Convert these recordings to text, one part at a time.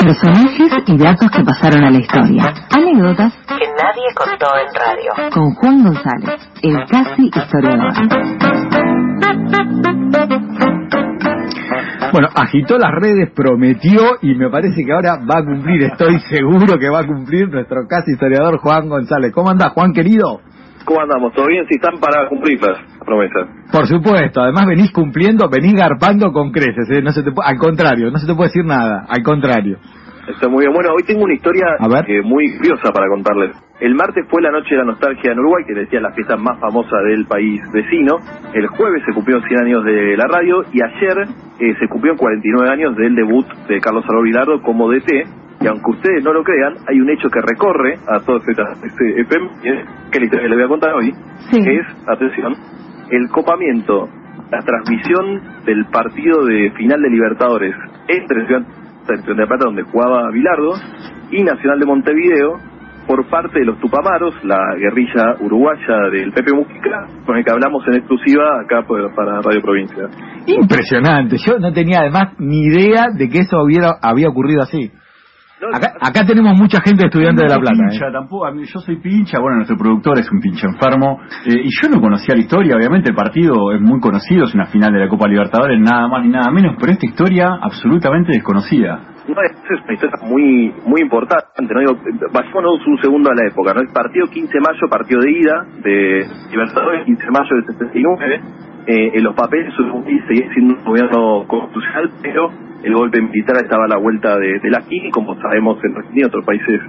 Personajes y datos que pasaron a la historia. Anécdotas que nadie contó en radio. con Juan González, el casi historiador. Bueno, agitó las redes, prometió y me parece que ahora va a cumplir, estoy seguro que va a cumplir nuestro casi historiador Juan González. ¿Cómo andás, Juan querido? ¿Cómo andamos? ¿Todo bien? Si están para cumplir las promesas. Por supuesto, además venís cumpliendo, venís garpando con creces, ¿eh? no se te al contrario, no se te puede decir nada, al contrario. Está muy bien. Bueno, hoy tengo una historia A ver. eh, muy curiosa para contarles. El martes fue la noche de la nostalgia en Uruguay, que decía la fiesta más famosa del país vecino. El jueves se cumplieron 100 años de la radio y ayer eh, se cumplieron 49 años del debut de Carlos Salvador Vilardo como DT. Y aunque ustedes no lo crean, hay un hecho que recorre a todo este, este FM, eh, que es la historia que les voy a contar hoy, Sí. que es, atención, el copamiento, la transmisión del partido de final de Libertadores entre Estudiantes de Plata, donde jugaba Bilardo, y Nacional de Montevideo, por parte de los Tupamaros, la guerrilla uruguaya del Pepe Mujica, con el que hablamos en exclusiva acá para Radio Provincia. Impresionante, yo no tenía además ni idea de que eso hubiera, había ocurrido así. Acá, acá tenemos mucha gente estudiante de La Plata. ¿eh? Pincha, tampoco, a mí- yo soy pincha, bueno, nuestro productor es un pincha enfermo, eh, y yo no conocía la historia, obviamente el partido es muy conocido, es una final de la Copa Libertadores, nada más ni nada menos, pero esta historia absolutamente desconocida. No, es es una historia muy muy importante, ¿no? Digo, vayámonos un segundo a la época, ¿no? El partido 15 de mayo, partido de ida de Libertadores, 15 de mayo del 79, eh, en los papeles seguía siendo un gobierno constitucional, pero el golpe militar estaba a la vuelta de, de la esquina, y como sabemos en Argentina y otros países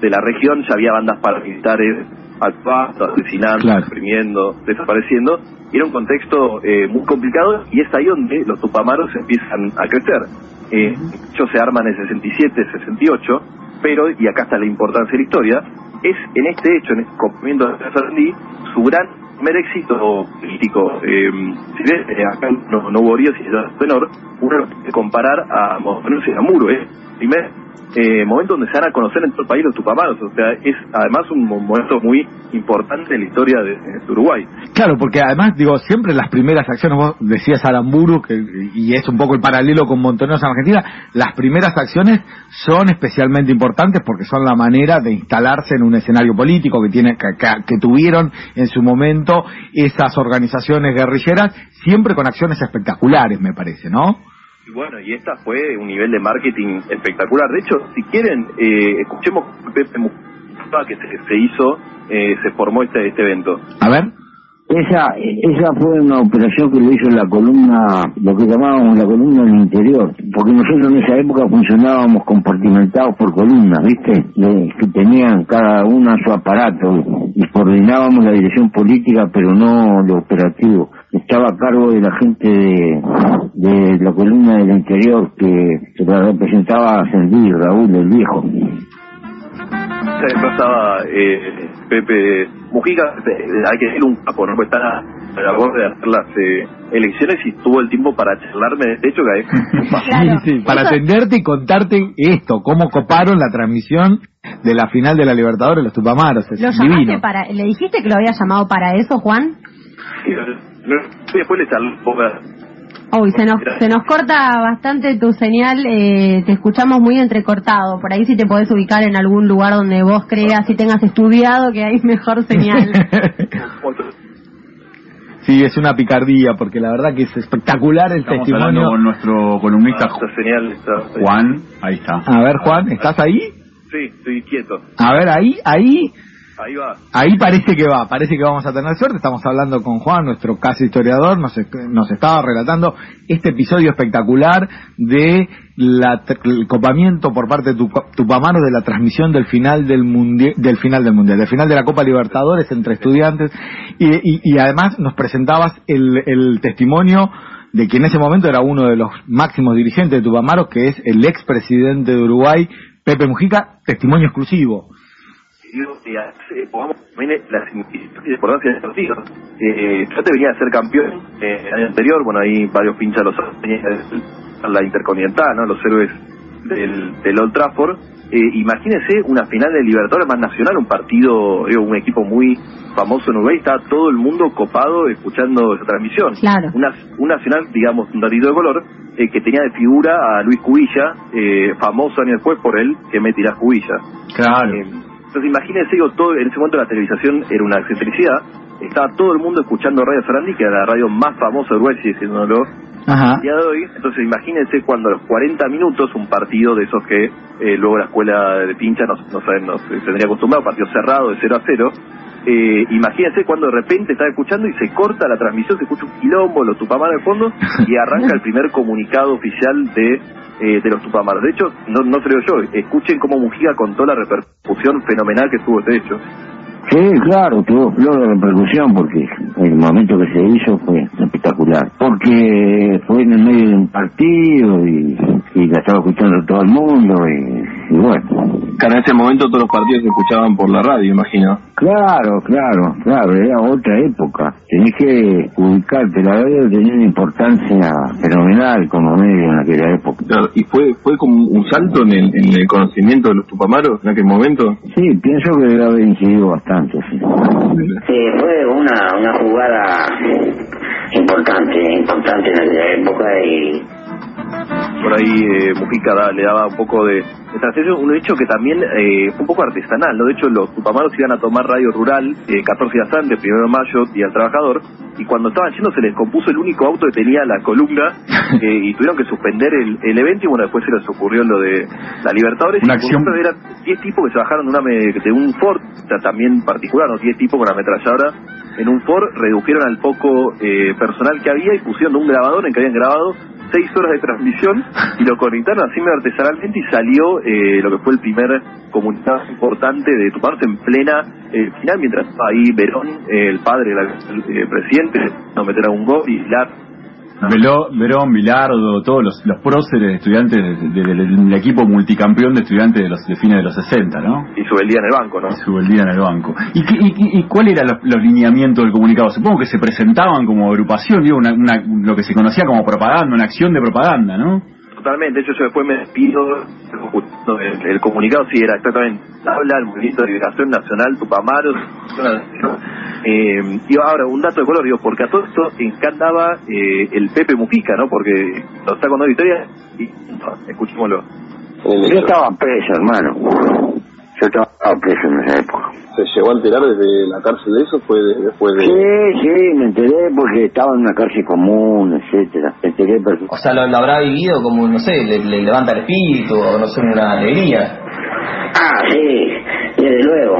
de la región ya había bandas paramilitares actuando, asesinando, Claro. reprimiendo, desapareciendo, y era un contexto eh, muy complicado y es ahí donde los tupamaros empiezan a crecer. Eh, ellos se arman en el 67, 68, pero, y acá está la importancia de la historia, es en este hecho, en este cumplimiento de Sarandí, su gran primer éxito político. Eh, si ves, eh, acá no, no hubo líos y es menor, uno puede comparar a a Muro, ¿eh? Primer eh, momento donde se van a conocer en todo el país los tupamaros, o sea, es además un mo- momento muy importante en la historia de, Uruguay. Claro, porque además, digo, siempre las primeras acciones, vos decías Aramburu, que, y es un poco el paralelo con Montoneros en Argentina, las primeras acciones son especialmente importantes porque son la manera de instalarse en un escenario político que, tiene, que- que tuvieron en su momento esas organizaciones guerrilleras, siempre con acciones espectaculares, me parece, ¿no? Y bueno, y esta fue un nivel de marketing espectacular. De hecho, si quieren, eh, escuchemos que se, se hizo, eh, se formó este, este evento. A ver. Esa, esa fue una operación que lo hizo la columna, lo que llamábamos la columna del interior, porque nosotros en esa época funcionábamos compartimentados por columnas, ¿viste? Que tenían cada una su aparato y coordinábamos la dirección política, pero no lo operativo. Estaba a cargo de la gente de, de la columna del interior que, que representaba a Raúl, el viejo. Se desplazaba eh, Pepe Mujica, hay que decir un capo, ¿no? Pues está a, la borde de hacer las eh, elecciones y tuvo el tiempo para charlarme de este hecho que Claro. Sí, sí, para Eso- atenderte y contarte esto, cómo coparon la transmisión de la final de la Libertadores, los Tupamaros. Es ¿Lo llamaste divino. para, le dijiste que lo había llamado para eso, Juan? y después le charlé un poco Uy, se nos, se nos corta bastante tu señal, eh, te escuchamos muy entrecortado. Por ahí si te podés ubicar en algún lugar donde vos creas y tengas estudiado que hay mejor señal. sí, es una picardía, porque la verdad que es espectacular el Estamos testimonio. con nuestro columnista señal está- Juan, ahí está. A ver, Juan, ¿estás ahí? Sí, estoy quieto. A ver, ahí, ahí, Ahí va. ahí parece que va, parece que vamos a tener suerte. Estamos hablando con Juan, nuestro casi historiador, nos, nos estaba relatando este episodio espectacular de la, el copamiento por parte de Tupa- Tupamaros de la transmisión del final del mundial, del final del mundial, del final de la Copa Libertadores entre estudiantes y además nos presentabas el, el testimonio de que en ese momento era uno de los máximos dirigentes de Tupamaros, que es el expresidente de Uruguay, Pepe Mujica, testimonio exclusivo. Digo, y hace- pongamos también la importancia de partidos. Eh, yo te venía a ser campeón eh, el año anterior, bueno, ahí varios pinchas los tenía la Intercontinental, ¿no? Los héroes del, del Old Trafford. Eh, imagínense una final de Libertadores más nacional, un partido, digo, un equipo muy famoso en Uruguay, está todo el mundo copado escuchando esa transmisión. Claro. Una, un nacional, digamos, un ratito de color, eh, que tenía de figura a Luis Cubilla, eh, famoso años después por él, que me tirás Cubilla. Claro. Entonces imagínense, digo, todo, en ese momento la televisación era una excentricidad, estaba todo el mundo escuchando Radio Sarandí, que era la radio más famosa de Uruguay, diciéndolo Ajá. día de hoy. Entonces imagínense cuando a los 40 minutos un partido de esos que eh, luego la escuela de pincha no, no saben, no se tendría acostumbrado, partido cerrado de 0 a 0. Eh, imagínense cuando de repente está escuchando y se corta la transmisión, se escucha un quilombo, los tupamaros de fondo y arranca el primer comunicado oficial de, eh, de los tupamaros. De hecho, no, no digo yo, escuchen cómo Mujica contó la repercusión fenomenal que tuvo este hecho. Sí, claro, tuvo flor de repercusión porque el momento que se hizo fue espectacular. Porque fue en el medio de un partido y, y la estaba escuchando todo el mundo y, y bueno. Claro, en ese momento todos los partidos se escuchaban por la radio, imagino. Claro, claro, claro, era otra época. Tenés que ubicarte, la radio tenía una importancia fenomenal como medio en aquella época. Claro, y fue fue como un salto en el, en el conocimiento de los tupamaros en aquel momento. Sí, pienso que debe haber incidido bastante, sí. Sí, fue una, una jugada importante, importante en aquella época y por ahí eh, Mujica da- le daba un poco de, de un hecho que también eh, fue un poco artesanal, ¿no? De hecho, los tupamaros iban a tomar radio rural eh, 14 días antes, primero de mayo, Día del Trabajador, y cuando estaban yendo se les compuso el único auto que tenía la columna eh, y tuvieron que suspender el, el evento y bueno, después se les ocurrió lo de la Libertadores. Una y acción- eran 10 tipos que se bajaron de, una, de un Ford, o sea, también particular, ¿no? 10 tipos con ametralladora en un Ford, redujeron al poco eh, personal que había y pusieron un grabador en que habían grabado seis horas de transmisión y lo conectaron así medio artesanalmente y salió eh, lo que fue el primer comunicado importante de Tuparos en plena eh, final, mientras ahí Verón, el padre del eh, presidente, no meter a un gol y Lar Veló- Verón, Bilardo, todos los, los próceres de estudiantes de- de- del del equipo multicampeón de estudiantes de los de fines de los 60, ¿no? y sube el día en el banco, ¿no? Su el día en el banco. ¿Y, qué- y, y- y cuál era los, los lineamientos del comunicado? Supongo que se presentaban como agrupación, digo, una, una- lo que se conocía como propaganda, una acción de propaganda, ¿no? Totalmente, de hecho yo después me despido, el, el comunicado sí era exactamente, habla el Movimiento de Liberación Nacional, Tupamaros, eh, y ahora un dato de color, digo, porque a todo esto encantaba eh, el Pepe Mujica, ¿no? Porque lo está contando historia y no, escuchémoslo. Yo estaba preso, hermano. Yo estaba preso en esa época. ¿Se llegó a enterar desde la cárcel de eso? ¿Fue de- después de...? Sí, sí, me enteré porque estaba en una cárcel común, etcétera. Me enteré perfectamente. O sea, lo, lo habrá vivido como, no sé, le, le levanta el espíritu, o no sé, una alegría. Ah, sí, desde luego.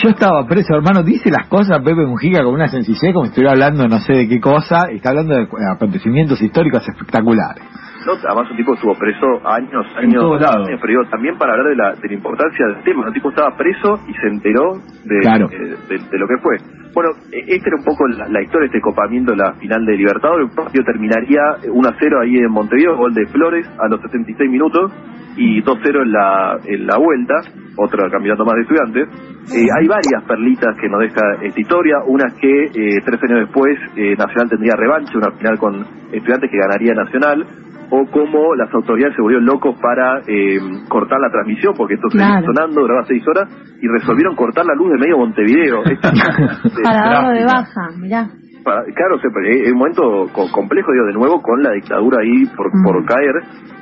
Yo estaba preso, hermano. Dice las cosas Pepe Mujica con una sencillez como si estuviera hablando no sé de qué cosa. Está hablando de acontecimientos históricos espectaculares. ¿No? Además un tipo estuvo preso años, años, años, pero digo, también para hablar de la, de la importancia del tema, el tipo estaba preso y se enteró de, Claro. eh, de, de lo que fue. Bueno, eh, esta era un poco la, la historia este copamiento de la final de Libertadores, el partido terminaría 1 a 0 ahí en Montevideo, gol de Flores a los 76 minutos y 2 0 en la, en la vuelta, otro campeonato más de estudiantes. Eh, hay varias perlitas que nos deja esta historia, una es que eh, tres años después eh, Nacional tendría revancha, una final con estudiantes que ganaría Nacional, o cómo las autoridades se volvieron locos para eh, cortar la transmisión, porque esto seguía Claro. sonando, duraba seis horas, y resolvieron cortar la luz de medio Montevideo. Para darlo de baja, mirá. Para- claro, se- es es un momento co- complejo, digo, de nuevo con la dictadura ahí por, por caer.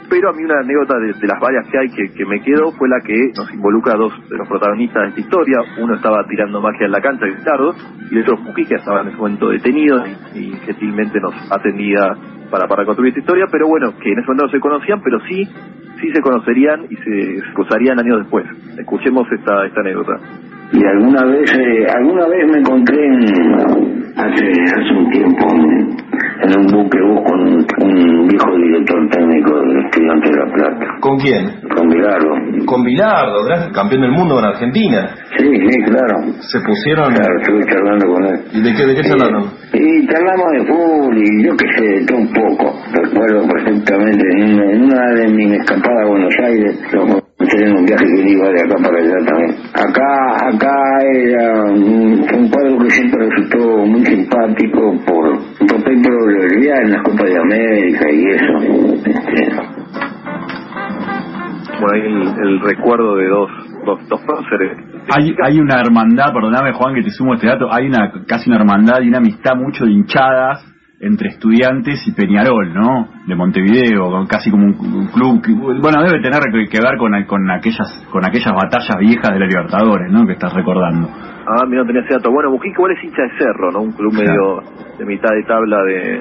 Pero a mí una anécdota de, de las varias que hay que, que me quedó fue la que nos involucra a dos de los protagonistas de esta historia. Uno estaba tirando magia en la cancha, Ricardo, y el otro Mujica estaba en ese momento detenido y, y gentilmente nos atendía para, para construir esta historia. Pero bueno, que en ese momento no se conocían, pero sí sí se conocerían y se, se cruzarían años después. Escuchemos esta, esta anécdota. Y alguna vez, eh, alguna vez me encontré en- hace, hace un tiempo en, en un buque bus con un viejo director técnico del Estudiante de La Plata, ¿Con quién? con Bilardo. Con Bilardo, gran campeón del mundo con Argentina. Sí, sí, claro. Se pusieron... Claro, estuve charlando con él. ¿Y de qué, de qué charlaron? Y charlamos de fútbol y yo qué sé, de todo un poco. Recuerdo de dos, dos, dos próceres. Hay, hay una hermandad, perdóname Juan que te sumo este dato, hay una casi una hermandad y una amistad mucho de hinchadas entre estudiantes y Peñarol, ¿no? De Montevideo, casi como un, un club que, bueno, debe tener que, que ver con, con aquellas con aquellas batallas viejas de la Libertadores, ¿no? Que estás recordando. Ah, mira, no tenía ese dato. Bueno, Mujica igual es hincha de Cerro, ¿no? Un club medio de mitad de tabla de,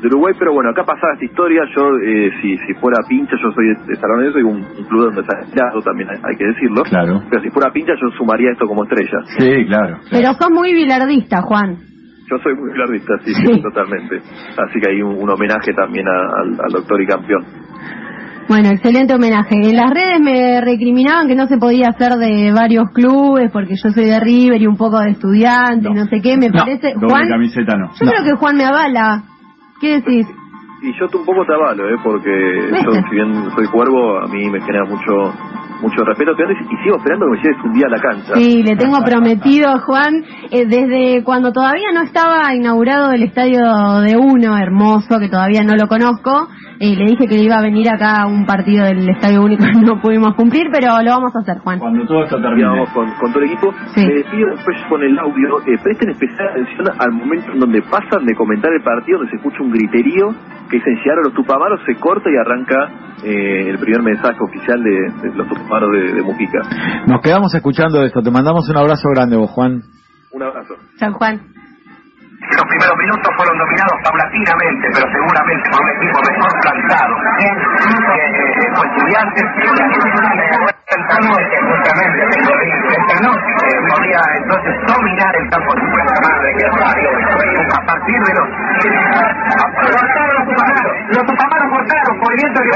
de Uruguay, pero bueno, acá pasaba esta historia, yo, eh, si, si fuera pincha, yo soy de, de San Lorenzo y un, un club donde está también, hay, hay que decirlo. Claro. Pero si fuera pincha, yo sumaría esto como estrella. Sí, claro. Pero sos muy bilardista, Juan. Yo soy muy bilardista, sí, sí, totalmente. Así que hay un, un homenaje también a- al, al doctor y campeón. Bueno, excelente homenaje. En las redes me recriminaban que no se podía hacer de varios clubes porque yo soy de River y un poco de estudiante y no sé qué. Me parece, Doble Juan, camiseta no. yo creo que Juan me avala. ¿Qué decís? Y yo un poco te avalo, ¿eh? porque yo, si bien soy cuervo, a mí me genera mucho mucho respeto que andes y sigo esperando que me lleves un día a la cancha. Sí, le tengo prometido a Juan, eh, desde cuando todavía no estaba inaugurado el estadio de Uno, hermoso, que todavía no lo conozco, eh, le dije que iba a venir acá a un partido del Estadio Único, no pudimos cumplir, pero lo vamos a hacer, Juan. Cuando todo esto termine. Vamos con, con todo el equipo. Sí. Me despido después con el audio. Eh, presten especial atención al momento en donde pasan de comentar el partido, donde se escucha un griterío que dicen llegaron los tupamaros, se corta y arranca eh, el primer mensaje oficial de, de los tupamaros de, de Mujica. Nos quedamos escuchando esto. Te mandamos un abrazo grande, vos, Juan. Un abrazo. San Juan. Los primeros minutos fueron dominados paulatinamente, pero seguramente por un equipo mejor plantado. Eh, estudiantes. Eh, podía entonces dominar el campo de Madre, que. A partir de los... Cortaron los tupamaros. Los tupamaros cortaron, movimiento que.